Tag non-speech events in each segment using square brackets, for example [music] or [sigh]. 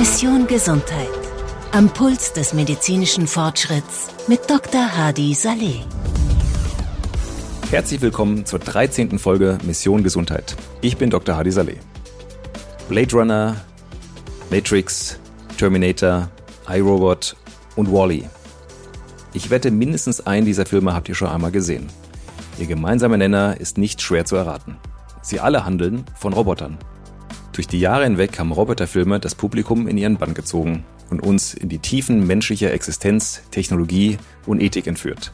Mission Gesundheit. Am Puls des medizinischen Fortschritts mit Dr. Hadi Saleh. Herzlich willkommen zur 13. Folge Mission Gesundheit. Ich bin Dr. Hadi Saleh. Blade Runner, Matrix, Terminator, iRobot und Wally. -E. Ich wette, mindestens einen dieser Filme habt ihr schon einmal gesehen. Ihr gemeinsamer Nenner ist nicht schwer zu erraten. Sie alle handeln von Robotern. Durch die Jahre hinweg haben Roboterfilme das Publikum in ihren Bann gezogen und uns in die Tiefen menschlicher Existenz, Technologie und Ethik entführt.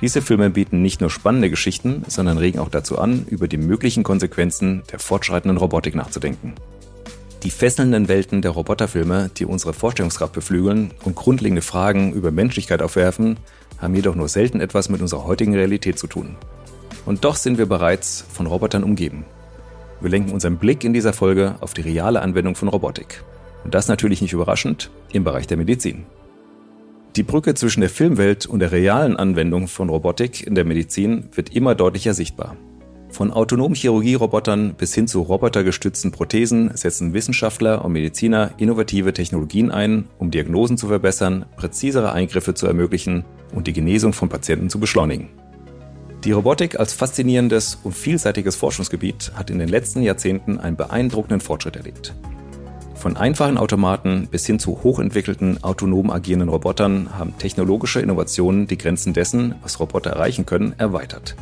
Diese Filme bieten nicht nur spannende Geschichten, sondern regen auch dazu an, über die möglichen Konsequenzen der fortschreitenden Robotik nachzudenken. Die fesselnden Welten der Roboterfilme, die unsere Vorstellungskraft beflügeln und grundlegende Fragen über Menschlichkeit aufwerfen, haben jedoch nur selten etwas mit unserer heutigen Realität zu tun. Und doch sind wir bereits von Robotern umgeben. Wir lenken unseren Blick in dieser Folge auf die reale Anwendung von Robotik. Und das natürlich nicht überraschend im Bereich der Medizin. Die Brücke zwischen der Filmwelt und der realen Anwendung von Robotik in der Medizin wird immer deutlicher sichtbar. Von autonomen Chirurgierobotern bis hin zu robotergestützten Prothesen setzen Wissenschaftler und Mediziner innovative Technologien ein, um Diagnosen zu verbessern, präzisere Eingriffe zu ermöglichen und die Genesung von Patienten zu beschleunigen. Die Robotik als faszinierendes und vielseitiges Forschungsgebiet hat in den letzten Jahrzehnten einen beeindruckenden Fortschritt erlebt. Von einfachen Automaten bis hin zu hochentwickelten autonom agierenden Robotern haben technologische Innovationen die Grenzen dessen, was Roboter erreichen können, erweitert.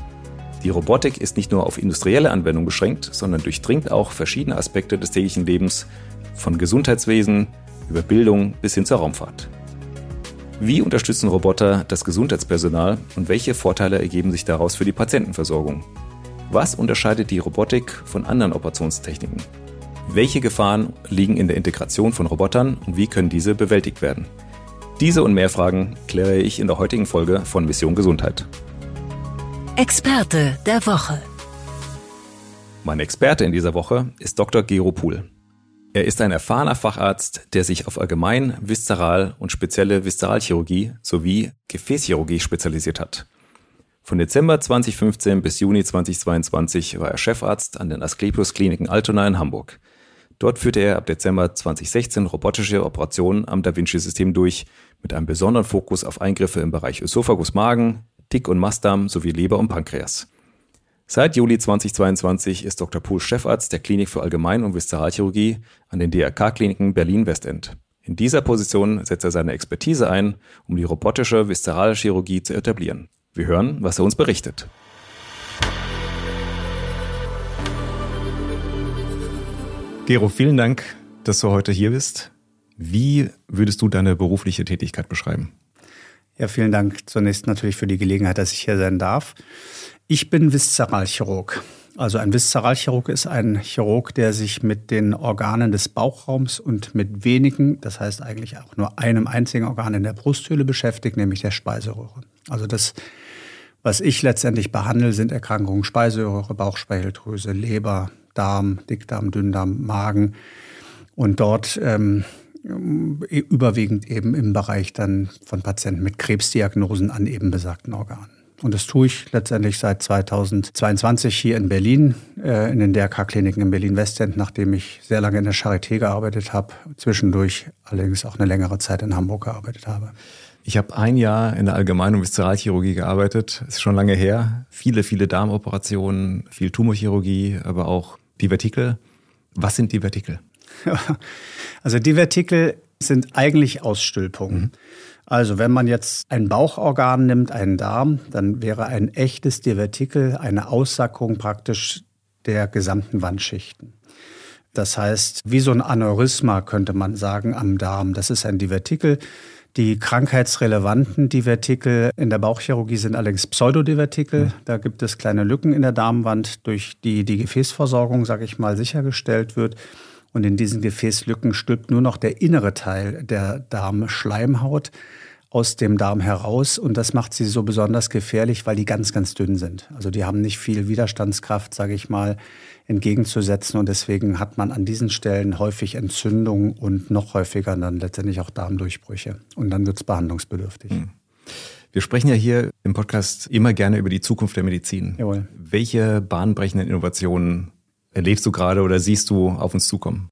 Die Robotik ist nicht nur auf industrielle Anwendung beschränkt, sondern durchdringt auch verschiedene Aspekte des täglichen Lebens, von Gesundheitswesen über Bildung bis hin zur Raumfahrt. Wie unterstützen Roboter das Gesundheitspersonal und welche Vorteile ergeben sich daraus für die Patientenversorgung? Was unterscheidet die Robotik von anderen Operationstechniken? Welche Gefahren liegen in der Integration von Robotern und wie können diese bewältigt werden? Diese und mehr Fragen kläre ich in der heutigen Folge von Mission Gesundheit. Experte der Woche. Mein Experte in dieser Woche ist Dr. Gero Pool. Er ist ein erfahrener Facharzt, der sich auf Allgemein-, Viszeral- und spezielle Viszeralchirurgie sowie Gefäßchirurgie spezialisiert hat. Von Dezember 2015 bis Juni 2022 war er Chefarzt an den Asklepios Kliniken Altona in Hamburg. Dort führte er ab Dezember 2016 robotische Operationen am Da Vinci-System durch, mit einem besonderen Fokus auf Eingriffe im Bereich Ösophagus-Magen, Dick- und Mastdarm sowie Leber und Pankreas. Seit Juli 2022 ist Dr. Pohl Chefarzt der Klinik für Allgemein- und Viszeralchirurgie an den DRK-Kliniken Berlin-Westend. In dieser Position setzt er seine Expertise ein, um die robotische Viszeralchirurgie zu etablieren. Wir hören, was er uns berichtet. Gero, vielen Dank, dass du heute hier bist. Wie würdest du deine berufliche Tätigkeit beschreiben? Ja, vielen Dank zunächst natürlich für die Gelegenheit, dass ich hier sein darf. Ich bin Viszeralchirurg. Also ein Viszeralchirurg ist ein Chirurg, der sich mit den Organen des Bauchraums und mit wenigen, das heißt eigentlich auch nur einem einzigen Organ in der Brusthöhle beschäftigt, nämlich der Speiseröhre. Also das, was ich letztendlich behandle, sind Erkrankungen Speiseröhre, Bauchspeicheldrüse, Leber, Darm, Dickdarm, Dünndarm, Magen. Und dort ähm, überwiegend eben im Bereich dann von Patienten mit Krebsdiagnosen an eben besagten Organen. Und das tue ich letztendlich seit 2022 hier in Berlin, äh, in den DRK-Kliniken in Berlin-Westend, nachdem ich sehr lange in der Charité gearbeitet habe, zwischendurch allerdings auch eine längere Zeit in Hamburg gearbeitet habe. Ich habe ein Jahr in der Allgemein- und Viszeralchirurgie gearbeitet. Ist schon lange her. Viele, viele Darmoperationen, viel Tumorchirurgie, aber auch Divertikel. Was sind Divertikel? [laughs] Also Divertikel sind eigentlich Ausstülpungen. Mhm. Also wenn man jetzt ein Bauchorgan nimmt, einen Darm, dann wäre ein echtes Divertikel eine Aussackung praktisch der gesamten Wandschichten. Das heißt, wie so ein Aneurysma könnte man sagen am Darm. Das ist ein Divertikel. Die krankheitsrelevanten Divertikel in der Bauchchirurgie sind allerdings Pseudodivertikel. Mhm. Da gibt es kleine Lücken in der Darmwand, durch die die Gefäßversorgung, sage ich mal, sichergestellt wird. Und in diesen Gefäßlücken stülpt nur noch der innere Teil der Darmschleimhaut aus dem Darm heraus. Und das macht sie so besonders gefährlich, weil die ganz, ganz dünn sind. Also die haben nicht viel Widerstandskraft, sage ich mal, entgegenzusetzen. Und deswegen hat man an diesen Stellen häufig Entzündungen und noch häufiger dann letztendlich auch Darmdurchbrüche. Und dann wird es behandlungsbedürftig. Hm. Wir sprechen ja hier im Podcast immer gerne über die Zukunft der Medizin. Jawohl. Welche bahnbrechenden Innovationen erlebst du gerade oder siehst du auf uns zukommen?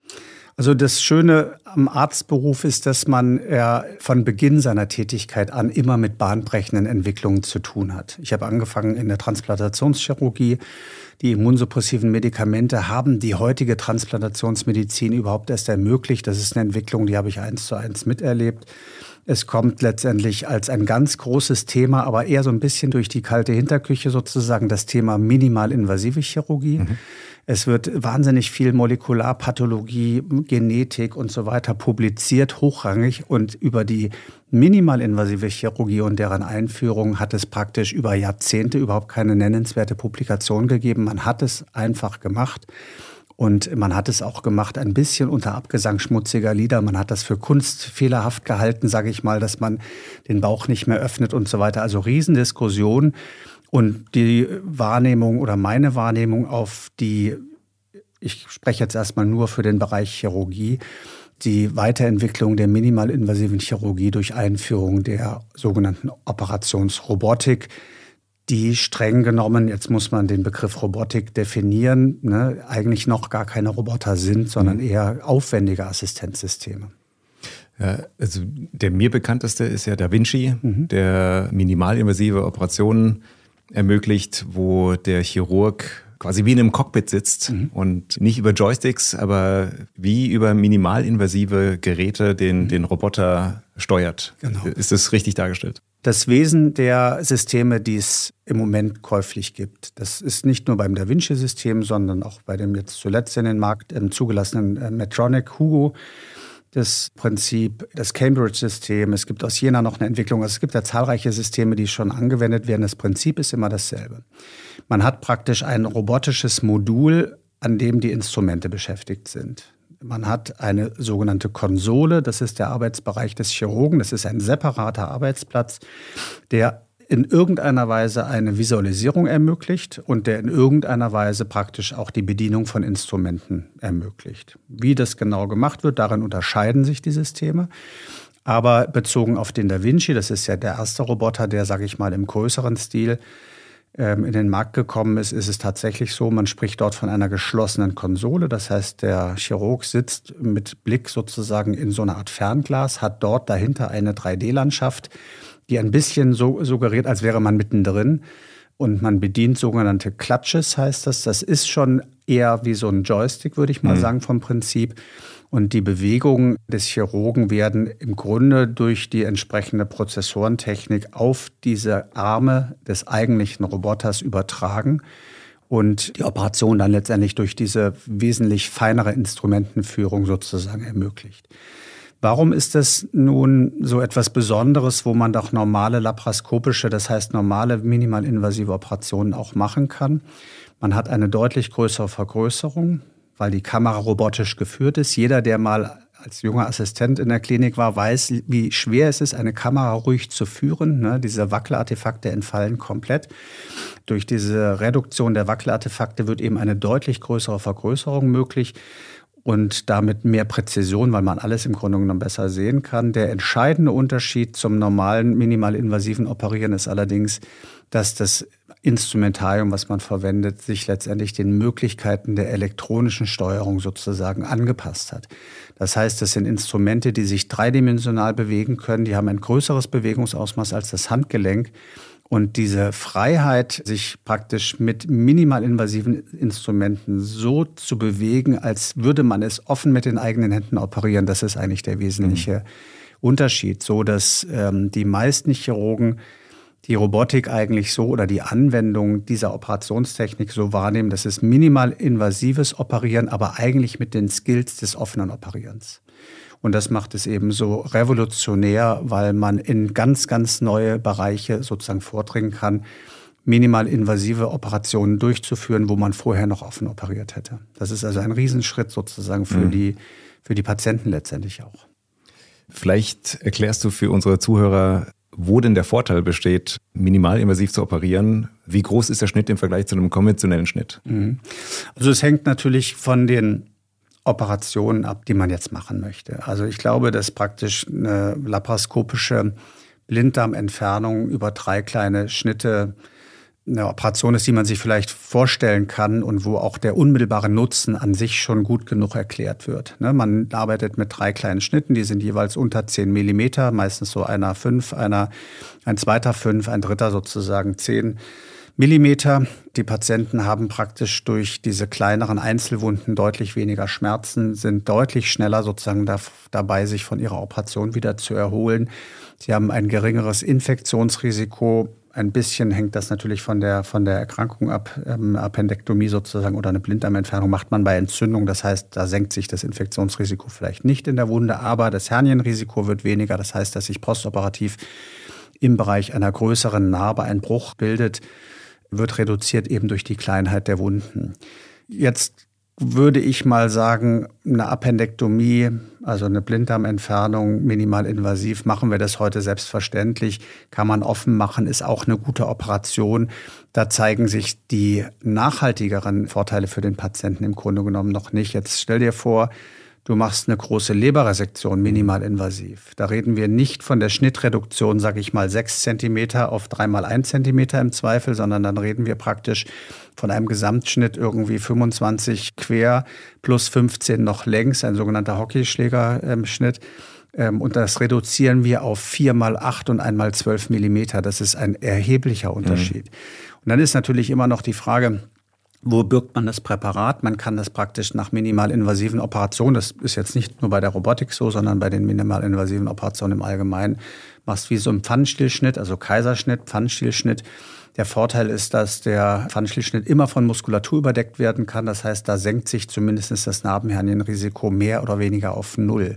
Also das Schöne am Arztberuf ist, dass man ja von Beginn seiner Tätigkeit an immer mit bahnbrechenden Entwicklungen zu tun hat. Ich habe angefangen in der Transplantationschirurgie. Die immunsuppressiven Medikamente haben die heutige Transplantationsmedizin überhaupt erst ermöglicht. Das ist eine Entwicklung, die habe ich eins zu eins miterlebt. Es kommt letztendlich als ein ganz großes Thema, aber eher so ein bisschen durch die kalte Hinterküche sozusagen das Thema minimalinvasive Chirurgie. Mhm. Es wird wahnsinnig viel Molekularpathologie, Genetik und so weiter publiziert, hochrangig. Und über die minimalinvasive Chirurgie und deren Einführung hat es praktisch über Jahrzehnte überhaupt keine nennenswerte Publikation gegeben. Man hat es einfach gemacht. Und man hat es auch gemacht ein bisschen unter Abgesang schmutziger Lieder. Man hat das für kunstfehlerhaft gehalten, sage ich mal, dass man den Bauch nicht mehr öffnet und so weiter. Also Riesendiskussion. Und die Wahrnehmung oder meine Wahrnehmung auf die, ich spreche jetzt erstmal nur für den Bereich Chirurgie, die Weiterentwicklung der minimalinvasiven Chirurgie durch Einführung der sogenannten Operationsrobotik, die streng genommen, jetzt muss man den Begriff Robotik definieren, ne, eigentlich noch gar keine Roboter sind, sondern mhm. eher aufwendige Assistenzsysteme. Ja, also der mir bekannteste ist ja Da Vinci, mhm. der minimalinvasive Operationen ermöglicht, wo der Chirurg quasi wie in einem Cockpit sitzt mhm. und nicht über Joysticks, aber wie über minimalinvasive Geräte den, mhm. den Roboter steuert. Genau. Ist das richtig dargestellt? Das Wesen der Systeme, die es im Moment käuflich gibt, das ist nicht nur beim Da Vinci-System, sondern auch bei dem jetzt zuletzt in den Markt ähm, zugelassenen äh, Medtronic Hugo das Prinzip, das Cambridge-System. Es gibt aus Jena noch eine Entwicklung. Also es gibt ja zahlreiche Systeme, die schon angewendet werden. Das Prinzip ist immer dasselbe. Man hat praktisch ein robotisches Modul, an dem die Instrumente beschäftigt sind. Man hat eine sogenannte Konsole, das ist der Arbeitsbereich des Chirurgen, das ist ein separater Arbeitsplatz, der in irgendeiner Weise eine Visualisierung ermöglicht und der in irgendeiner Weise praktisch auch die Bedienung von Instrumenten ermöglicht. Wie das genau gemacht wird, darin unterscheiden sich die Systeme. Aber bezogen auf den Da Vinci, das ist ja der erste Roboter, der, sage ich mal, im größeren Stil in den Markt gekommen ist, ist es tatsächlich so, man spricht dort von einer geschlossenen Konsole. Das heißt, der Chirurg sitzt mit Blick sozusagen in so eine Art Fernglas, hat dort dahinter eine 3D-Landschaft die ein bisschen so suggeriert, als wäre man mittendrin. Und man bedient sogenannte Clutches, heißt das. Das ist schon eher wie so ein Joystick, würde ich mal mhm. sagen, vom Prinzip. Und die Bewegungen des Chirurgen werden im Grunde durch die entsprechende Prozessorentechnik auf diese Arme des eigentlichen Roboters übertragen und die Operation dann letztendlich durch diese wesentlich feinere Instrumentenführung sozusagen ermöglicht. Warum ist das nun so etwas Besonderes, wo man doch normale laparoskopische, das heißt normale minimalinvasive Operationen auch machen kann? Man hat eine deutlich größere Vergrößerung, weil die Kamera robotisch geführt ist. Jeder, der mal als junger Assistent in der Klinik war, weiß, wie schwer es ist, eine Kamera ruhig zu führen. Ne? Diese Wackelartefakte entfallen komplett. Durch diese Reduktion der Wackelartefakte wird eben eine deutlich größere Vergrößerung möglich und damit mehr Präzision, weil man alles im Grunde genommen besser sehen kann. Der entscheidende Unterschied zum normalen minimalinvasiven Operieren ist allerdings, dass das Instrumentarium, was man verwendet, sich letztendlich den Möglichkeiten der elektronischen Steuerung sozusagen angepasst hat. Das heißt, das sind Instrumente, die sich dreidimensional bewegen können, die haben ein größeres Bewegungsausmaß als das Handgelenk und diese Freiheit, sich praktisch mit minimalinvasiven Instrumenten so zu bewegen, als würde man es offen mit den eigenen Händen operieren, das ist eigentlich der wesentliche mhm. Unterschied. So dass ähm, die meisten Chirurgen die Robotik eigentlich so oder die Anwendung dieser Operationstechnik so wahrnehmen, dass es minimal invasives Operieren, aber eigentlich mit den Skills des offenen Operierens. Und das macht es eben so revolutionär, weil man in ganz, ganz neue Bereiche sozusagen vordringen kann, minimal invasive Operationen durchzuführen, wo man vorher noch offen operiert hätte. Das ist also ein Riesenschritt sozusagen für, mhm. die, für die Patienten letztendlich auch. Vielleicht erklärst du für unsere Zuhörer, wo denn der Vorteil besteht, minimalinvasiv zu operieren. Wie groß ist der Schnitt im Vergleich zu einem konventionellen Schnitt? Mhm. Also es hängt natürlich von den Operationen ab, die man jetzt machen möchte. Also ich glaube, dass praktisch eine laparoskopische Blinddarmentfernung über drei kleine Schnitte eine Operation ist, die man sich vielleicht vorstellen kann und wo auch der unmittelbare Nutzen an sich schon gut genug erklärt wird. Ne, man arbeitet mit drei kleinen Schnitten, die sind jeweils unter 10 Millimeter, meistens so einer fünf, einer, ein zweiter fünf, ein dritter sozusagen zehn Millimeter. Die Patienten haben praktisch durch diese kleineren Einzelwunden deutlich weniger Schmerzen, sind deutlich schneller sozusagen da, dabei, sich von ihrer Operation wieder zu erholen. Sie haben ein geringeres Infektionsrisiko ein bisschen hängt das natürlich von der, von der Erkrankung ab. Ähm, Appendektomie sozusagen oder eine Blinddarmentfernung macht man bei Entzündung. Das heißt, da senkt sich das Infektionsrisiko vielleicht nicht in der Wunde, aber das Hernienrisiko wird weniger. Das heißt, dass sich postoperativ im Bereich einer größeren Narbe ein Bruch bildet, wird reduziert eben durch die Kleinheit der Wunden. Jetzt würde ich mal sagen, eine Appendektomie, also eine Blinddarmentfernung, minimalinvasiv, machen wir das heute selbstverständlich, kann man offen machen, ist auch eine gute Operation. Da zeigen sich die nachhaltigeren Vorteile für den Patienten im Grunde genommen noch nicht. Jetzt stell dir vor, du machst eine große Leberresektion minimalinvasiv. Da reden wir nicht von der Schnittreduktion, sage ich mal, sechs Zentimeter auf dreimal ein Zentimeter im Zweifel, sondern dann reden wir praktisch von einem Gesamtschnitt irgendwie 25 quer plus 15 noch längs, ein sogenannter Hockeyschlägerschnitt. Ähm, und das reduzieren wir auf vier mal acht und einmal zwölf Millimeter. Das ist ein erheblicher Unterschied. Mhm. Und dann ist natürlich immer noch die Frage, wo birgt man das Präparat? Man kann das praktisch nach minimalinvasiven Operationen, das ist jetzt nicht nur bei der Robotik so, sondern bei den minimalinvasiven Operationen im Allgemeinen, machst wie so ein Pfannenstielschnitt, also Kaiserschnitt, Pfannenstielschnitt. Der Vorteil ist, dass der Pfannenstielschnitt immer von Muskulatur überdeckt werden kann. Das heißt, da senkt sich zumindest das Narbenhernienrisiko mehr oder weniger auf Null.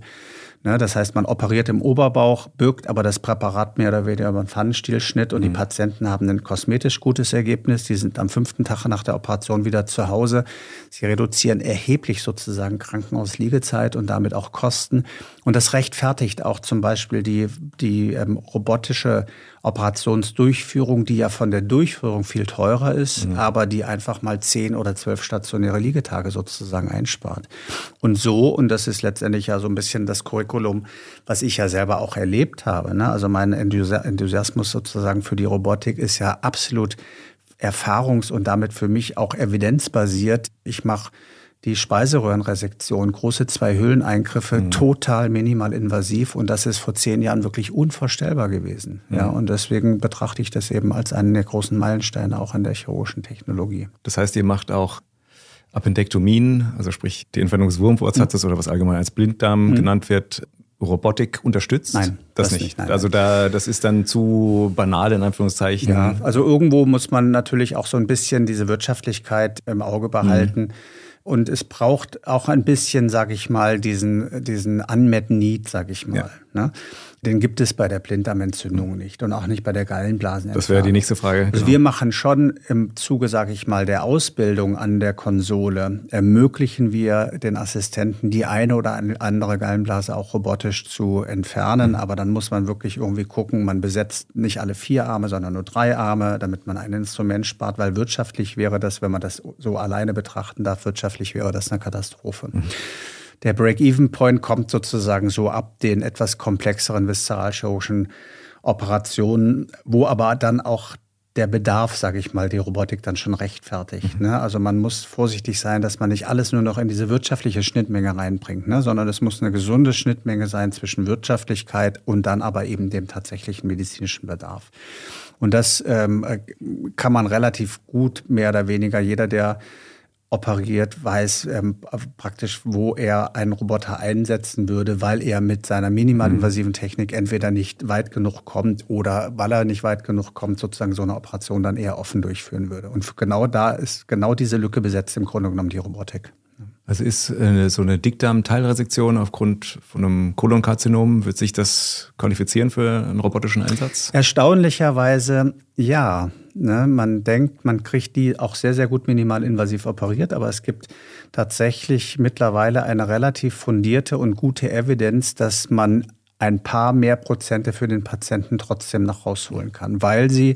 Ne, das heißt, man operiert im Oberbauch, birgt aber das Präparat mehr oder weniger über einen Pfannenstielschnitt und mhm. die Patienten haben ein kosmetisch gutes Ergebnis. Die sind am fünften Tag nach der Operation wieder zu Hause. Sie reduzieren erheblich sozusagen Krankenhausliegezeit und damit auch Kosten. Und das rechtfertigt auch zum Beispiel die, die ähm, robotische Operationsdurchführung, die ja von der Durchführung viel teurer ist, mhm. aber die einfach mal zehn oder zwölf stationäre Liegetage sozusagen einspart. Und so, und das ist letztendlich ja so ein bisschen das Curriculum, was ich ja selber auch erlebt habe. Ne? Also mein Enthusiasmus sozusagen für die Robotik ist ja absolut erfahrungs- und damit für mich auch evidenzbasiert. Ich mache die Speiseröhrenresektion, große zwei Höhleneingriffe, mhm. total minimal invasiv und das ist vor zehn Jahren wirklich unvorstellbar gewesen. Mhm. Ja, und deswegen betrachte ich das eben als einen der großen Meilensteine auch an der chirurgischen Technologie. Das heißt, ihr macht auch Appendektomien, also sprich die Entfernung des Wurmfortsatzes mhm. oder was allgemein als Blinddarm mhm. genannt wird, Robotik unterstützt? Nein, das, das nicht. nicht nein, also da, das ist dann zu banal in Anführungszeichen. Ja, also irgendwo muss man natürlich auch so ein bisschen diese Wirtschaftlichkeit im Auge behalten. Mhm. Und es braucht auch ein bisschen, sage ich mal, diesen, diesen Unmet Need, sage ich mal. Ja. Ne? Den gibt es bei der Blinddarmentzündung nicht und auch nicht bei der Gallenblasenentzündung. Das wäre die nächste Frage. Also wir machen schon im Zuge, sage ich mal, der Ausbildung an der Konsole, ermöglichen wir den Assistenten die eine oder andere Gallenblase auch robotisch zu entfernen. Aber dann muss man wirklich irgendwie gucken, man besetzt nicht alle vier Arme, sondern nur drei Arme, damit man ein Instrument spart, weil wirtschaftlich wäre das, wenn man das so alleine betrachten darf, wirtschaftlich wäre das eine Katastrophe. Mhm. Der Break-Even-Point kommt sozusagen so ab den etwas komplexeren viszeralchirurgischen Operationen, wo aber dann auch der Bedarf, sage ich mal, die Robotik dann schon rechtfertigt. Mhm. Ne? Also man muss vorsichtig sein, dass man nicht alles nur noch in diese wirtschaftliche Schnittmenge reinbringt, ne? sondern es muss eine gesunde Schnittmenge sein zwischen Wirtschaftlichkeit und dann aber eben dem tatsächlichen medizinischen Bedarf. Und das ähm, kann man relativ gut, mehr oder weniger jeder, der operiert, weiß ähm, praktisch, wo er einen Roboter einsetzen würde, weil er mit seiner minimalinvasiven Technik entweder nicht weit genug kommt oder weil er nicht weit genug kommt, sozusagen so eine Operation dann eher offen durchführen würde. Und genau da ist genau diese Lücke besetzt im Grunde genommen die Robotik. Also ist äh, so eine Dickdarm-Teilresektion aufgrund von einem Kolonkarzinom, wird sich das qualifizieren für einen robotischen Einsatz? Erstaunlicherweise ja. Ne? Man denkt, man kriegt die auch sehr, sehr gut minimalinvasiv operiert, aber es gibt tatsächlich mittlerweile eine relativ fundierte und gute Evidenz, dass man ein paar mehr Prozente für den Patienten trotzdem noch rausholen kann, weil sie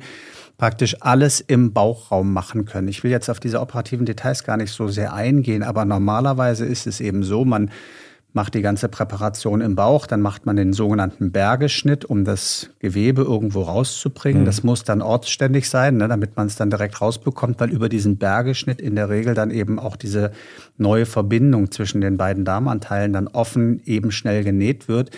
praktisch alles im Bauchraum machen können. Ich will jetzt auf diese operativen Details gar nicht so sehr eingehen, aber normalerweise ist es eben so, man macht die ganze Präparation im Bauch, dann macht man den sogenannten Bergeschnitt, um das Gewebe irgendwo rauszubringen. Mhm. Das muss dann ortsständig sein, ne, damit man es dann direkt rausbekommt, weil über diesen Bergeschnitt in der Regel dann eben auch diese neue Verbindung zwischen den beiden Darmanteilen dann offen eben schnell genäht wird.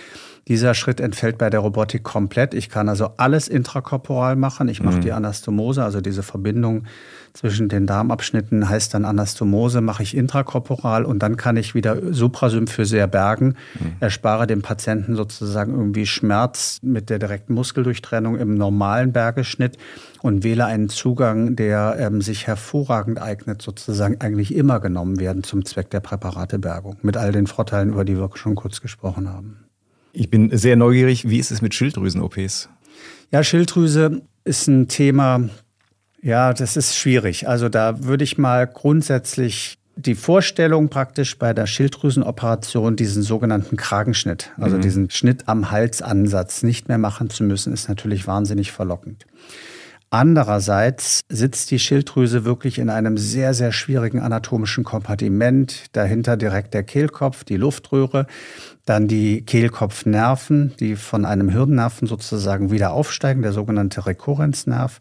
Dieser Schritt entfällt bei der Robotik komplett. Ich kann also alles intrakorporal machen. Ich mache mhm. die Anastomose, also diese Verbindung zwischen den Darmabschnitten heißt dann Anastomose, mache ich intrakorporal und dann kann ich wieder suprasymphyser bergen, mhm. erspare dem Patienten sozusagen irgendwie Schmerz mit der direkten Muskeldurchtrennung im normalen Bergeschnitt und wähle einen Zugang, der ähm, sich hervorragend eignet, sozusagen eigentlich immer genommen werden zum Zweck der Präparatebergung, mit all den Vorteilen, über die wir schon kurz gesprochen haben. Ich bin sehr neugierig. Wie ist es mit Schilddrüsen-OPs? Ja, Schilddrüse ist ein Thema, ja, das ist schwierig. Also da würde ich mal grundsätzlich die Vorstellung praktisch bei der Schilddrüsenoperation diesen sogenannten Kragenschnitt, also mhm. diesen Schnitt am Halsansatz nicht mehr machen zu müssen, ist natürlich wahnsinnig verlockend. Andererseits sitzt die Schilddrüse wirklich in einem sehr, sehr schwierigen anatomischen Kompartiment. Dahinter direkt der Kehlkopf, die Luftröhre, dann die Kehlkopfnerven, die von einem Hirnnerven sozusagen wieder aufsteigen, der sogenannte Rekurrenznerv.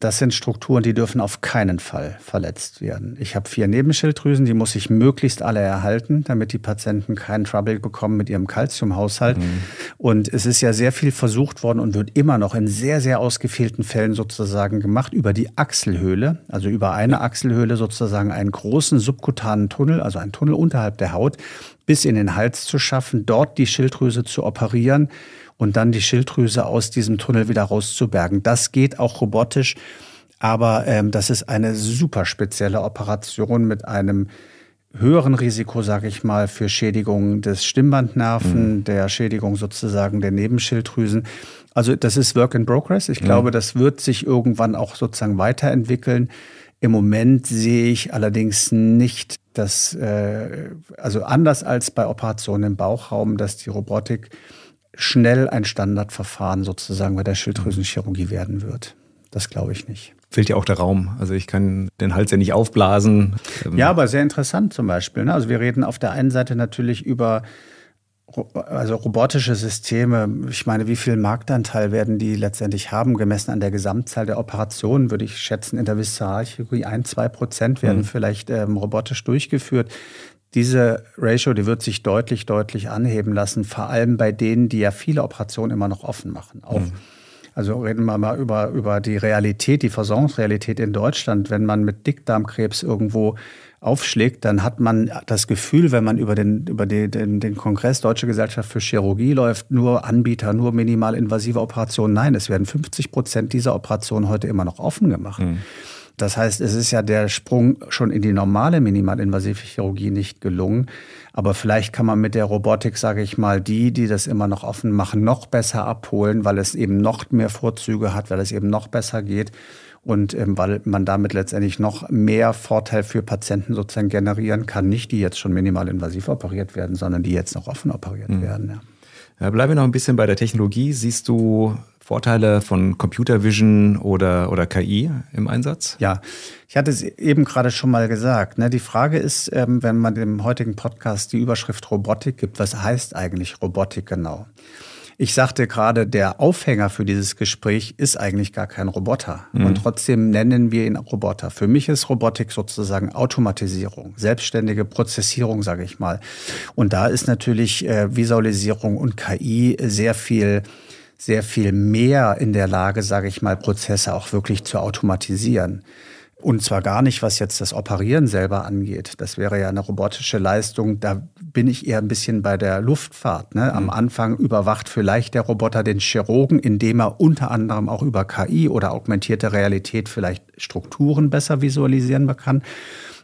Das sind Strukturen, die dürfen auf keinen Fall verletzt werden. Ich habe vier Nebenschilddrüsen, die muss ich möglichst alle erhalten, damit die Patienten keinen Trouble bekommen mit ihrem Kalziumhaushalt. Mhm. Und es ist ja sehr viel versucht worden und wird immer noch in sehr, sehr ausgefehlten Fällen sozusagen gemacht über die Achselhöhle, also über eine Achselhöhle sozusagen einen großen subkutanen Tunnel, also einen Tunnel unterhalb der Haut, bis in den Hals zu schaffen, dort die Schilddrüse zu operieren und dann die Schilddrüse aus diesem Tunnel wieder rauszubergen. Das geht auch robotisch, aber ähm, das ist eine super spezielle Operation mit einem höheren Risiko, sage ich mal, für Schädigung des Stimmbandnerven, mhm. der Schädigung sozusagen der Nebenschilddrüsen. Also das ist Work in Progress. Ich mhm. glaube, das wird sich irgendwann auch sozusagen weiterentwickeln. Im Moment sehe ich allerdings nicht, dass, äh, also anders als bei Operationen im Bauchraum, dass die Robotik schnell ein Standardverfahren sozusagen bei der Schilddrüsenchirurgie werden wird. Das glaube ich nicht. Fehlt ja auch der Raum. Also ich kann den Hals ja nicht aufblasen. Ja, aber sehr interessant zum Beispiel. Ne? Also wir reden auf der einen Seite natürlich über also robotische Systeme, ich meine, wie viel Marktanteil werden die letztendlich haben, gemessen an der Gesamtzahl der Operationen, würde ich schätzen, in der Viszeralchirurgie ein, zwei Prozent werden mhm. vielleicht ähm, robotisch durchgeführt. Diese Ratio, die wird sich deutlich, deutlich anheben lassen, vor allem bei denen, die ja viele Operationen immer noch offen machen. Auch, mhm. Also reden wir mal über, über die Realität, die Versorgungsrealität in Deutschland. Wenn man mit Dickdarmkrebs irgendwo aufschlägt, dann hat man das Gefühl, wenn man über den, über den, den, den Kongress Deutsche Gesellschaft für Chirurgie läuft, nur Anbieter, nur minimal invasive Operationen. Nein, es werden 50 Prozent dieser Operationen heute immer noch offen gemacht. Mhm. Das heißt, es ist ja der Sprung schon in die normale minimalinvasive Chirurgie nicht gelungen. Aber vielleicht kann man mit der Robotik, sage ich mal, die, die das immer noch offen machen, noch besser abholen, weil es eben noch mehr Vorzüge hat, weil es eben noch besser geht und ähm, weil man damit letztendlich noch mehr Vorteil für Patienten sozusagen generieren kann. Nicht die jetzt schon minimalinvasiv operiert werden, sondern die jetzt noch offen operiert mhm. werden. Ja. Bleiben wir noch ein bisschen bei der Technologie. Siehst du Vorteile von Computer Vision oder, oder KI im Einsatz? Ja, ich hatte es eben gerade schon mal gesagt. Ne? Die Frage ist, ähm, wenn man dem heutigen Podcast die Überschrift Robotik gibt, was heißt eigentlich Robotik genau? Ich sagte gerade, der Aufhänger für dieses Gespräch ist eigentlich gar kein Roboter. Mhm. Und trotzdem nennen wir ihn Roboter. Für mich ist Robotik sozusagen Automatisierung, selbstständige Prozessierung, sage ich mal. Und da ist natürlich äh, Visualisierung und KI sehr viel sehr viel mehr in der Lage, sage ich mal, Prozesse auch wirklich zu automatisieren. Und zwar gar nicht, was jetzt das Operieren selber angeht. Das wäre ja eine robotische Leistung. Da bin ich eher ein bisschen bei der Luftfahrt. Ne? Am mhm. Anfang überwacht vielleicht der Roboter den Chirurgen, indem er unter anderem auch über KI oder augmentierte Realität vielleicht Strukturen besser visualisieren kann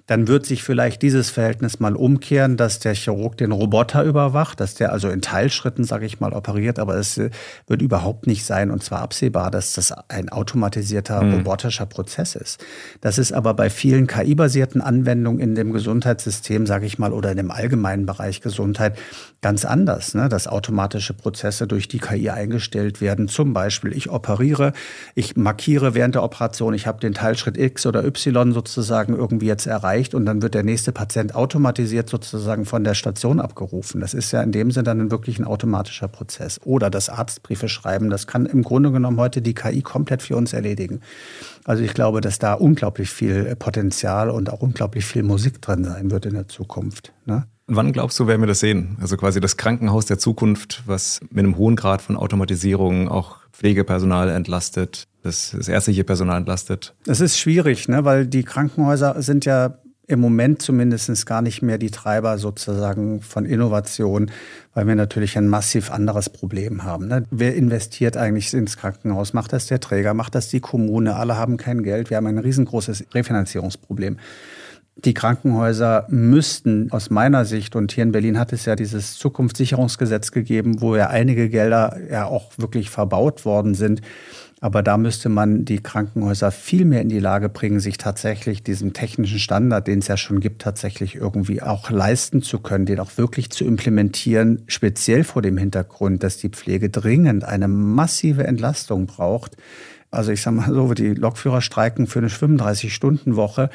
dann wird sich vielleicht dieses Verhältnis mal umkehren, dass der Chirurg den Roboter überwacht, dass der also in Teilschritten, sage ich mal, operiert, aber es äh, wird überhaupt nicht sein und zwar absehbar, dass das ein automatisierter mhm. robotischer Prozess ist. Das ist aber bei vielen KI-basierten Anwendungen in dem Gesundheitssystem, sage ich mal, oder in dem allgemeinen Bereich Gesundheit ganz anders, ne? dass automatische Prozesse durch die KI eingestellt werden. Zum Beispiel, ich operiere, ich markiere während der Operation, ich habe den Teilschritt X oder Y sozusagen irgendwie jetzt erreicht erreicht und dann wird der nächste Patient automatisiert sozusagen von der Station abgerufen. Das ist ja in dem Sinne dann wirklich ein automatischer Prozess. Oder das Arztbriefe schreiben, das kann im Grunde genommen heute die KI komplett für uns erledigen. Also ich glaube, dass da unglaublich viel Potenzial und auch unglaublich viel Musik drin sein wird in der Zukunft. Ne? Wann glaubst du, werden wir das sehen? Also quasi das Krankenhaus der Zukunft, was mit einem hohen Grad von Automatisierung auch Pflegepersonal entlastet, das, das ärztliche Personal entlastet? Es ist schwierig, ne? weil die Krankenhäuser sind ja im Moment zumindest gar nicht mehr die Treiber sozusagen von Innovation, weil wir natürlich ein massiv anderes Problem haben. Ne? Wer investiert eigentlich ins Krankenhaus? Macht das der Träger? Macht das die Kommune? Alle haben kein Geld. Wir haben ein riesengroßes Refinanzierungsproblem die Krankenhäuser müssten aus meiner Sicht, und hier in Berlin hat es ja dieses Zukunftssicherungsgesetz gegeben, wo ja einige Gelder ja auch wirklich verbaut worden sind. Aber da müsste man die Krankenhäuser viel mehr in die Lage bringen, sich tatsächlich diesem technischen Standard, den es ja schon gibt, tatsächlich irgendwie auch leisten zu können, den auch wirklich zu implementieren, speziell vor dem Hintergrund, dass die Pflege dringend eine massive Entlastung braucht. Also ich sage mal so, die Lokführer streiken für eine 35-Stunden-Woche.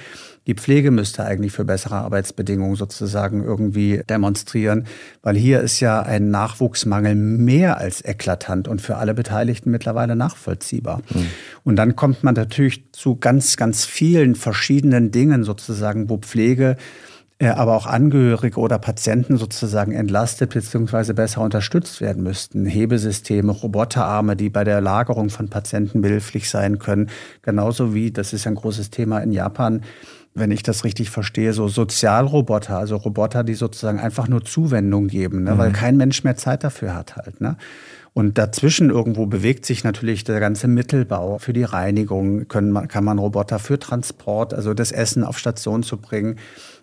Die Pflege müsste eigentlich für bessere Arbeitsbedingungen sozusagen irgendwie demonstrieren, weil hier ist ja ein Nachwuchsmangel mehr als eklatant und für alle Beteiligten mittlerweile nachvollziehbar. Mhm. Und dann kommt man natürlich zu ganz, ganz vielen verschiedenen Dingen sozusagen, wo Pflege aber auch Angehörige oder Patienten sozusagen entlastet bzw. besser unterstützt werden müssten. Hebesysteme, Roboterarme, die bei der Lagerung von Patienten behilflich sein können. Genauso wie, das ist ein großes Thema in Japan, wenn ich das richtig verstehe, so Sozialroboter, also Roboter, die sozusagen einfach nur Zuwendung geben, ne, mhm. weil kein Mensch mehr Zeit dafür hat halt. Ne? Und dazwischen irgendwo bewegt sich natürlich der ganze Mittelbau. Für die Reinigung können, kann man Roboter für Transport, also das Essen auf Station zu bringen,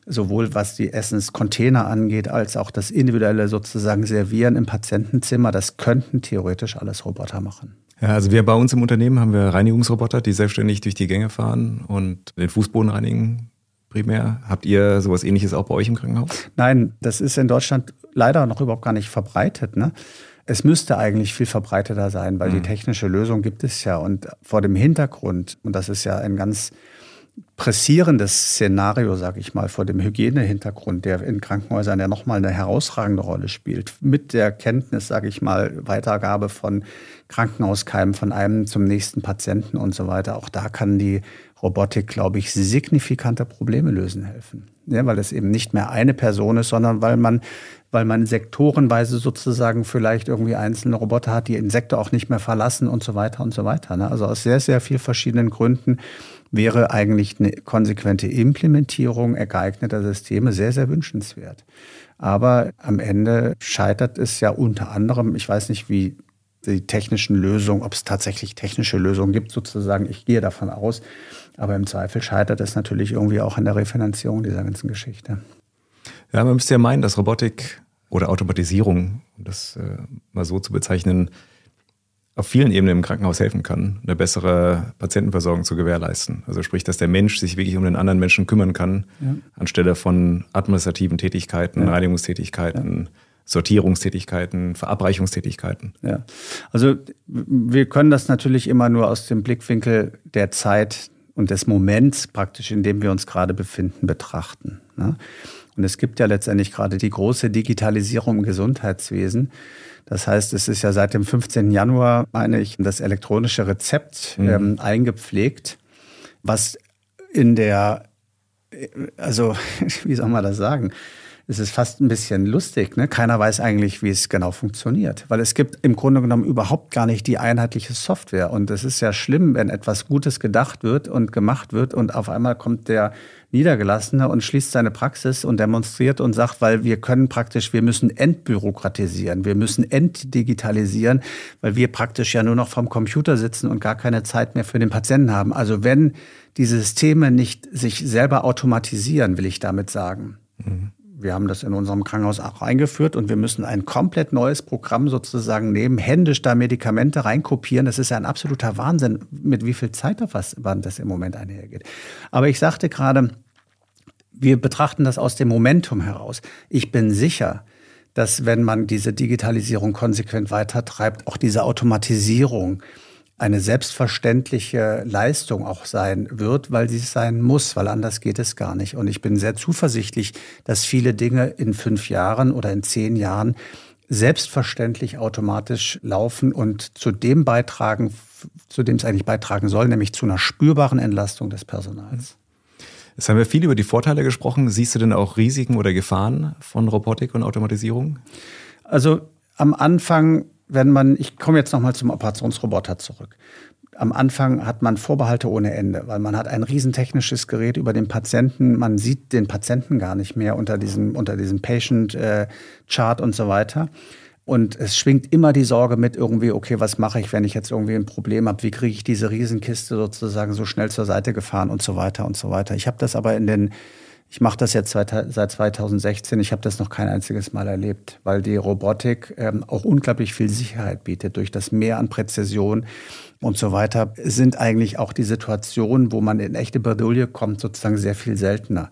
sowohl was die Essenscontainer angeht, als auch das individuelle sozusagen Servieren im Patientenzimmer. Das könnten theoretisch alles Roboter machen. Ja, also wir bei uns im Unternehmen haben wir Reinigungsroboter, die selbstständig durch die Gänge fahren und den Fußboden reinigen primär. Habt ihr sowas ähnliches auch bei euch im Krankenhaus? Nein, das ist in Deutschland leider noch überhaupt gar nicht verbreitet. Ne? Es müsste eigentlich viel verbreiteter sein, weil mhm. die technische Lösung gibt es ja. Und vor dem Hintergrund, und das ist ja ein ganz pressierendes Szenario, sage ich mal, vor dem Hygienehintergrund, der in Krankenhäusern ja nochmal eine herausragende Rolle spielt. Mit der Kenntnis, sage ich mal, Weitergabe von Krankenhauskeimen von einem zum nächsten Patienten und so weiter. Auch da kann die Robotik, glaube ich, signifikante Probleme lösen helfen. Ja, weil es eben nicht mehr eine Person ist, sondern weil man, weil man sektorenweise sozusagen vielleicht irgendwie einzelne Roboter hat, die den Sektor auch nicht mehr verlassen und so weiter und so weiter. Ne? Also aus sehr, sehr vielen verschiedenen Gründen wäre eigentlich eine konsequente Implementierung geeigneter Systeme sehr, sehr wünschenswert. Aber am Ende scheitert es ja unter anderem, ich weiß nicht, wie die technischen Lösungen, ob es tatsächlich technische Lösungen gibt, sozusagen. Ich gehe davon aus. Aber im Zweifel scheitert es natürlich irgendwie auch an der Refinanzierung dieser ganzen Geschichte. Ja, man müsste ja meinen, dass Robotik oder Automatisierung, um das äh, mal so zu bezeichnen, auf vielen Ebenen im Krankenhaus helfen kann, eine bessere Patientenversorgung zu gewährleisten. Also sprich, dass der Mensch sich wirklich um den anderen Menschen kümmern kann, ja. anstelle von administrativen Tätigkeiten, ja. Reinigungstätigkeiten. Ja. Sortierungstätigkeiten, Verabreichungstätigkeiten. Ja, also wir können das natürlich immer nur aus dem Blickwinkel der Zeit und des Moments praktisch, in dem wir uns gerade befinden, betrachten. Ne? Und es gibt ja letztendlich gerade die große Digitalisierung im Gesundheitswesen. Das heißt, es ist ja seit dem 15. Januar, meine ich, das elektronische Rezept mhm. ähm, eingepflegt, was in der, also [laughs] wie soll man das sagen? Es ist fast ein bisschen lustig. Ne? Keiner weiß eigentlich, wie es genau funktioniert, weil es gibt im Grunde genommen überhaupt gar nicht die einheitliche Software. Und es ist ja schlimm, wenn etwas Gutes gedacht wird und gemacht wird und auf einmal kommt der Niedergelassene und schließt seine Praxis und demonstriert und sagt, weil wir können praktisch, wir müssen entbürokratisieren, wir müssen entdigitalisieren, weil wir praktisch ja nur noch vom Computer sitzen und gar keine Zeit mehr für den Patienten haben. Also wenn die Systeme nicht sich selber automatisieren, will ich damit sagen. Mhm wir haben das in unserem Krankenhaus auch eingeführt und wir müssen ein komplett neues Programm sozusagen nehmen, händisch da Medikamente reinkopieren. Das ist ja ein absoluter Wahnsinn, mit wie viel Zeitaufwand das im Moment einhergeht. Aber ich sagte gerade, wir betrachten das aus dem Momentum heraus. Ich bin sicher, dass wenn man diese Digitalisierung konsequent weitertreibt, auch diese Automatisierung eine selbstverständliche Leistung auch sein wird, weil sie es sein muss, weil anders geht es gar nicht. Und ich bin sehr zuversichtlich, dass viele Dinge in fünf Jahren oder in zehn Jahren selbstverständlich automatisch laufen und zu dem beitragen, zu dem es eigentlich beitragen soll, nämlich zu einer spürbaren Entlastung des Personals. Jetzt haben wir viel über die Vorteile gesprochen. Siehst du denn auch Risiken oder Gefahren von Robotik und Automatisierung? Also am Anfang, wenn man, ich komme jetzt nochmal zum Operationsroboter zurück. Am Anfang hat man Vorbehalte ohne Ende, weil man hat ein riesentechnisches Gerät über den Patienten. Man sieht den Patienten gar nicht mehr unter diesem, unter diesem Patient-Chart äh, und so weiter. Und es schwingt immer die Sorge mit irgendwie, okay, was mache ich, wenn ich jetzt irgendwie ein Problem habe? Wie kriege ich diese Riesenkiste sozusagen so schnell zur Seite gefahren und so weiter und so weiter. Ich habe das aber in den, ich mache das jetzt seit 2016, ich habe das noch kein einziges Mal erlebt, weil die Robotik ähm, auch unglaublich viel Sicherheit bietet durch das Mehr an Präzision und so weiter, sind eigentlich auch die Situationen, wo man in echte Bredouille kommt, sozusagen sehr viel seltener.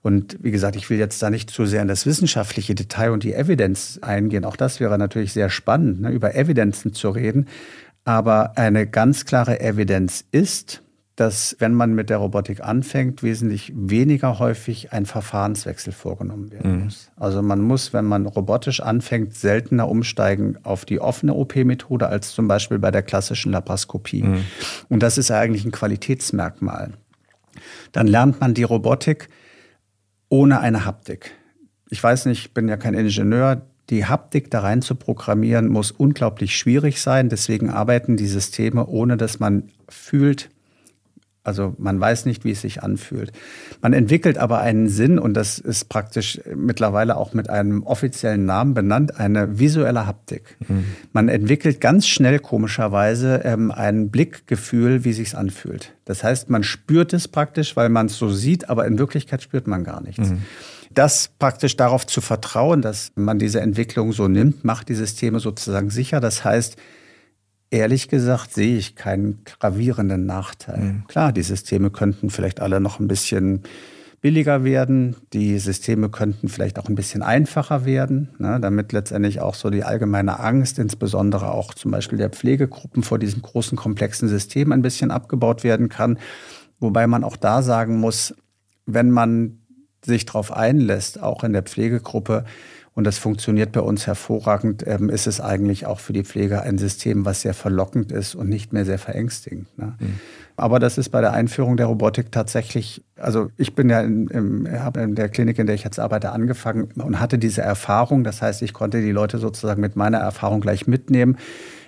Und wie gesagt, ich will jetzt da nicht zu sehr in das wissenschaftliche Detail und die Evidenz eingehen. Auch das wäre natürlich sehr spannend, ne, über Evidenzen zu reden. Aber eine ganz klare Evidenz ist, dass wenn man mit der Robotik anfängt, wesentlich weniger häufig ein Verfahrenswechsel vorgenommen werden mhm. muss. Also man muss, wenn man robotisch anfängt, seltener umsteigen auf die offene OP-Methode als zum Beispiel bei der klassischen Laparoskopie. Mhm. Und das ist eigentlich ein Qualitätsmerkmal. Dann lernt man die Robotik ohne eine Haptik. Ich weiß nicht, ich bin ja kein Ingenieur. Die Haptik da rein zu programmieren muss unglaublich schwierig sein. Deswegen arbeiten die Systeme, ohne dass man fühlt, also man weiß nicht, wie es sich anfühlt. Man entwickelt aber einen Sinn und das ist praktisch mittlerweile auch mit einem offiziellen Namen benannt, eine visuelle Haptik. Mhm. Man entwickelt ganz schnell komischerweise ähm, ein Blickgefühl, wie sich's anfühlt. Das heißt, man spürt es praktisch, weil man es so sieht, aber in Wirklichkeit spürt man gar nichts. Mhm. Das praktisch darauf zu vertrauen, dass man diese Entwicklung so nimmt, macht die Systeme sozusagen sicher. Das heißt, Ehrlich gesagt sehe ich keinen gravierenden Nachteil. Mhm. Klar, die Systeme könnten vielleicht alle noch ein bisschen billiger werden. Die Systeme könnten vielleicht auch ein bisschen einfacher werden, ne, damit letztendlich auch so die allgemeine Angst, insbesondere auch zum Beispiel der Pflegegruppen vor diesem großen komplexen System ein bisschen abgebaut werden kann. Wobei man auch da sagen muss, wenn man sich darauf einlässt, auch in der Pflegegruppe, und das funktioniert bei uns hervorragend, ähm, ist es eigentlich auch für die Pfleger ein System, was sehr verlockend ist und nicht mehr sehr verängstigend. Ne? Mhm. Aber das ist bei der Einführung der Robotik tatsächlich, also ich bin ja in, habe in der Klinik, in der ich jetzt arbeite, angefangen und hatte diese Erfahrung. Das heißt, ich konnte die Leute sozusagen mit meiner Erfahrung gleich mitnehmen.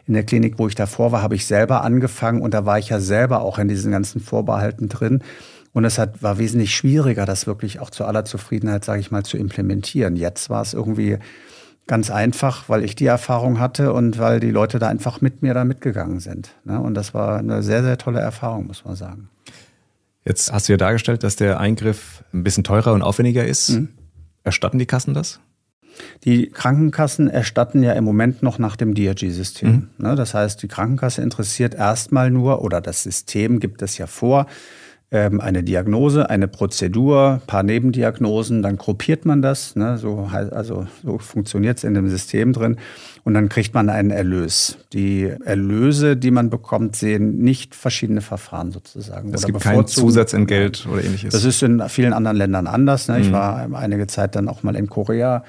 In der Klinik, wo ich davor war, habe ich selber angefangen und da war ich ja selber auch in diesen ganzen Vorbehalten drin. Und es hat, war wesentlich schwieriger, das wirklich auch zu aller Zufriedenheit, sage ich mal, zu implementieren. Jetzt war es irgendwie ganz einfach, weil ich die Erfahrung hatte und weil die Leute da einfach mit mir da mitgegangen sind. Ne? Und das war eine sehr, sehr tolle Erfahrung, muss man sagen. Jetzt hast du ja dargestellt, dass der Eingriff ein bisschen teurer und aufwendiger ist. Mhm. Erstatten die Kassen das? Die Krankenkassen erstatten ja im Moment noch nach dem DRG-System. Mhm. Ne? Das heißt, die Krankenkasse interessiert erstmal nur, oder das System gibt es ja vor, eine Diagnose, eine Prozedur, paar Nebendiagnosen, dann gruppiert man das, ne, so, also so funktioniert es in dem System drin und dann kriegt man einen Erlös. Die Erlöse, die man bekommt, sehen nicht verschiedene Verfahren sozusagen. Es gibt kein Zusatzentgelt oder ähnliches. Das ist in vielen anderen Ländern anders. Ne? Ich mhm. war einige Zeit dann auch mal in Korea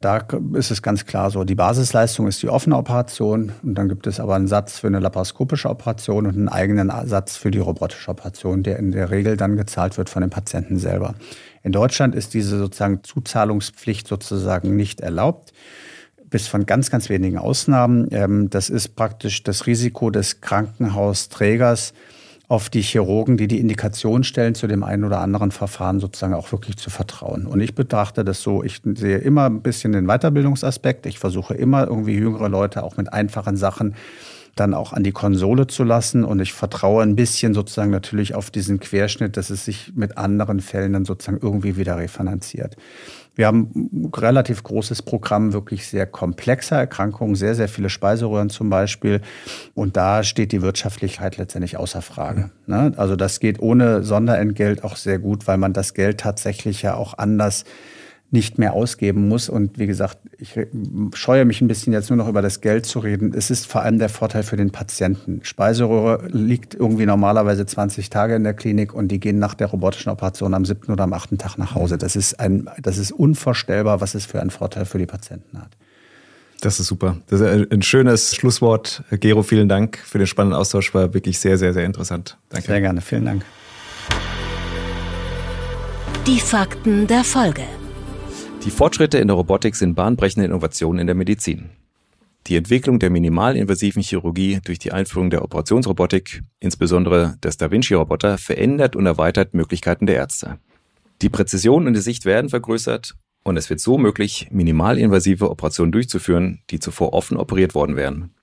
da ist es ganz klar so, die Basisleistung ist die offene Operation und dann gibt es aber einen Satz für eine laparoskopische Operation und einen eigenen Satz für die robotische Operation, der in der Regel dann gezahlt wird von dem Patienten selber. In Deutschland ist diese sozusagen Zuzahlungspflicht sozusagen nicht erlaubt bis von ganz, ganz wenigen Ausnahmen. Ähm, das ist praktisch das Risiko des Krankenhausträgers, auf die Chirurgen, die die Indikation stellen, zu dem einen oder anderen Verfahren sozusagen auch wirklich zu vertrauen. Und ich betrachte das so, ich sehe immer ein bisschen den Weiterbildungsaspekt. Ich versuche immer irgendwie jüngere Leute auch mit einfachen Sachen dann auch an die Konsole zu lassen. Und ich vertraue ein bisschen sozusagen natürlich auf diesen Querschnitt, dass es sich mit anderen Fällen dann sozusagen irgendwie wieder refinanziert. Wir haben ein relativ großes Programm, wirklich sehr komplexer Erkrankungen, sehr, sehr viele Speiseröhren zum Beispiel. Und da steht die Wirtschaftlichkeit letztendlich außer Frage. Ne? Also das geht ohne Sonderentgelt auch sehr gut, weil man das Geld tatsächlich ja auch anders nicht mehr ausgeben muss. Und wie gesagt, ich scheue mich ein bisschen jetzt nur noch über das Geld zu reden. Es ist vor allem der Vorteil für den Patienten. Speiseröhre liegt irgendwie normalerweise 20 Tage in der Klinik und die gehen nach der robotischen Operation am siebten oder am achten Tag nach Hause. Das ist, ein, das ist unvorstellbar, was es für einen Vorteil für die Patienten hat. Das ist super. Das ist ein schönes Schlusswort. Gero, vielen Dank für den spannenden Austausch. War wirklich sehr, sehr, sehr interessant. Danke. Sehr gerne. Vielen Dank. Die Fakten der Folge. Die Fortschritte in der Robotik sind bahnbrechende Innovationen in der Medizin. Die Entwicklung der minimalinvasiven Chirurgie durch die Einführung der Operationsrobotik, insbesondere des Da Vinci-Roboter, verändert und erweitert Möglichkeiten der Ärzte. Die Präzision und die Sicht werden vergrößert und es wird so möglich, minimalinvasive Operationen durchzuführen, die zuvor offen operiert worden wären.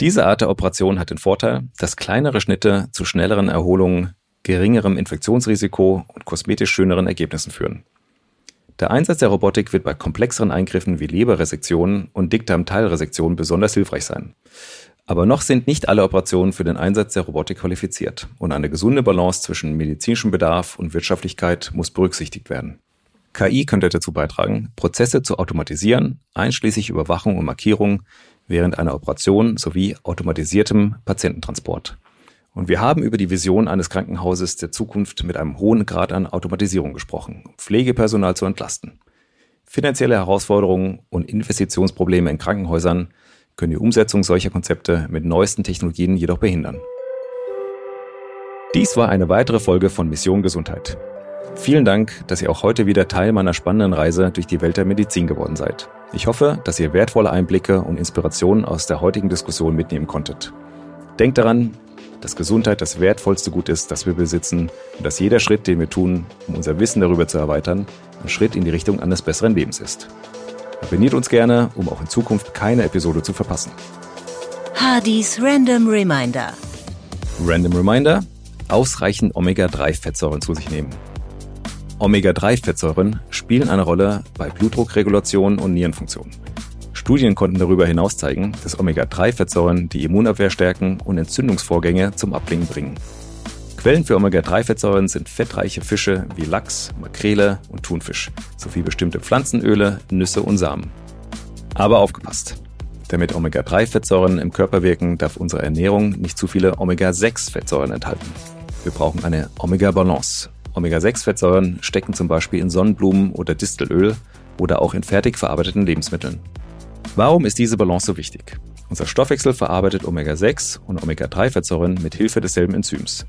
Diese Art der Operation hat den Vorteil, dass kleinere Schnitte zu schnelleren Erholungen, geringerem Infektionsrisiko und kosmetisch schöneren Ergebnissen führen. Der Einsatz der Robotik wird bei komplexeren Eingriffen wie Leberresektionen und Dickdarmteilresektionen besonders hilfreich sein. Aber noch sind nicht alle Operationen für den Einsatz der Robotik qualifiziert und eine gesunde Balance zwischen medizinischem Bedarf und Wirtschaftlichkeit muss berücksichtigt werden. KI könnte dazu beitragen, Prozesse zu automatisieren, einschließlich Überwachung und Markierung während einer Operation sowie automatisiertem Patiententransport. Und wir haben über die Vision eines Krankenhauses der Zukunft mit einem hohen Grad an Automatisierung gesprochen, um Pflegepersonal zu entlasten. Finanzielle Herausforderungen und Investitionsprobleme in Krankenhäusern können die Umsetzung solcher Konzepte mit neuesten Technologien jedoch behindern. Dies war eine weitere Folge von Mission Gesundheit. Vielen Dank, dass ihr auch heute wieder Teil meiner spannenden Reise durch die Welt der Medizin geworden seid. Ich hoffe, dass ihr wertvolle Einblicke und Inspirationen aus der heutigen Diskussion mitnehmen konntet. Denkt daran, dass Gesundheit das wertvollste Gut ist, das wir besitzen und dass jeder Schritt, den wir tun, um unser Wissen darüber zu erweitern, ein Schritt in die Richtung eines besseren Lebens ist. Abonniert uns gerne, um auch in Zukunft keine Episode zu verpassen. Hardys Random Reminder. Random Reminder: Ausreichend Omega-3-Fettsäuren zu sich nehmen. Omega-3-Fettsäuren spielen eine Rolle bei Blutdruckregulation und Nierenfunktion. Studien konnten darüber hinaus zeigen, dass Omega-3-Fettsäuren die Immunabwehr stärken und Entzündungsvorgänge zum Abklingen bringen. Quellen für Omega-3-Fettsäuren sind fettreiche Fische wie Lachs, Makrele und Thunfisch, sowie bestimmte Pflanzenöle, Nüsse und Samen. Aber aufgepasst! Damit Omega-3-Fettsäuren im Körper wirken, darf unsere Ernährung nicht zu viele Omega-6-Fettsäuren enthalten. Wir brauchen eine Omega-Balance. Omega-6-Fettsäuren stecken zum Beispiel in Sonnenblumen oder Distelöl oder auch in fertig verarbeiteten Lebensmitteln. Warum ist diese Balance so wichtig? Unser Stoffwechsel verarbeitet Omega-6 und Omega-3-Fettsäuren mit Hilfe desselben Enzyms.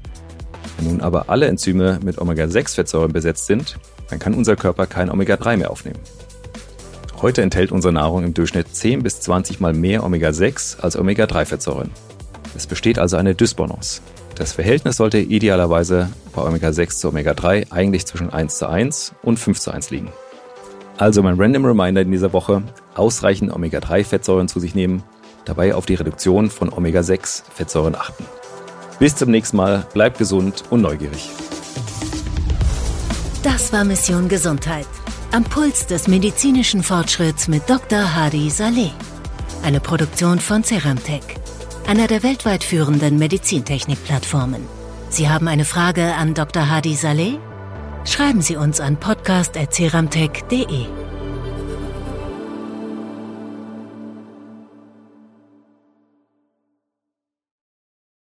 Wenn nun aber alle Enzyme mit Omega-6-Fettsäuren besetzt sind, dann kann unser Körper kein Omega-3 mehr aufnehmen. Heute enthält unsere Nahrung im Durchschnitt 10 bis 20 mal mehr Omega-6 als Omega-3-Fettsäuren. Es besteht also eine Dysbalance. Das Verhältnis sollte idealerweise bei Omega-6 zu Omega-3 eigentlich zwischen 1 zu 1 und 5 zu 1 liegen. Also mein Random Reminder in dieser Woche, ausreichend Omega-3-Fettsäuren zu sich nehmen, dabei auf die Reduktion von Omega-6-Fettsäuren achten. Bis zum nächsten Mal, bleibt gesund und neugierig. Das war Mission Gesundheit. Am Puls des medizinischen Fortschritts mit Dr. Hadi Saleh. Eine Produktion von Ceramtech, einer der weltweit führenden Medizintechnik-Plattformen. Sie haben eine Frage an Dr. Hadi Saleh? Schreiben Sie uns an podcast.ceramtech.de.